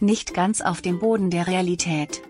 nicht ganz auf dem Boden der Realität.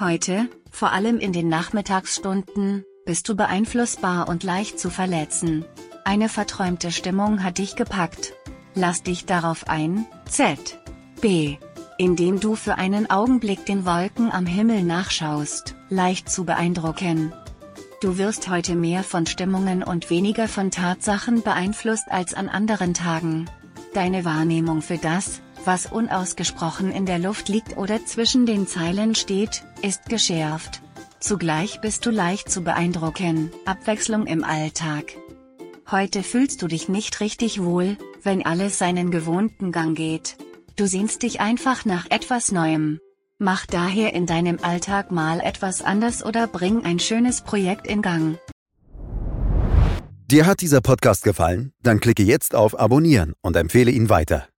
Heute, vor allem in den Nachmittagsstunden, bist du beeinflussbar und leicht zu verletzen. Eine verträumte Stimmung hat dich gepackt. Lass dich darauf ein, Z. B. Indem du für einen Augenblick den Wolken am Himmel nachschaust, leicht zu beeindrucken. Du wirst heute mehr von Stimmungen und weniger von Tatsachen beeinflusst als an anderen Tagen. Deine Wahrnehmung für das, was unausgesprochen in der Luft liegt oder zwischen den Zeilen steht, ist geschärft. Zugleich bist du leicht zu beeindrucken, Abwechslung im Alltag. Heute fühlst du dich nicht richtig wohl, wenn alles seinen gewohnten Gang geht. Du sehnst dich einfach nach etwas Neuem. Mach daher in deinem Alltag mal etwas anders oder bring ein schönes Projekt in Gang. Dir hat dieser Podcast gefallen? Dann klicke jetzt auf Abonnieren und empfehle ihn weiter.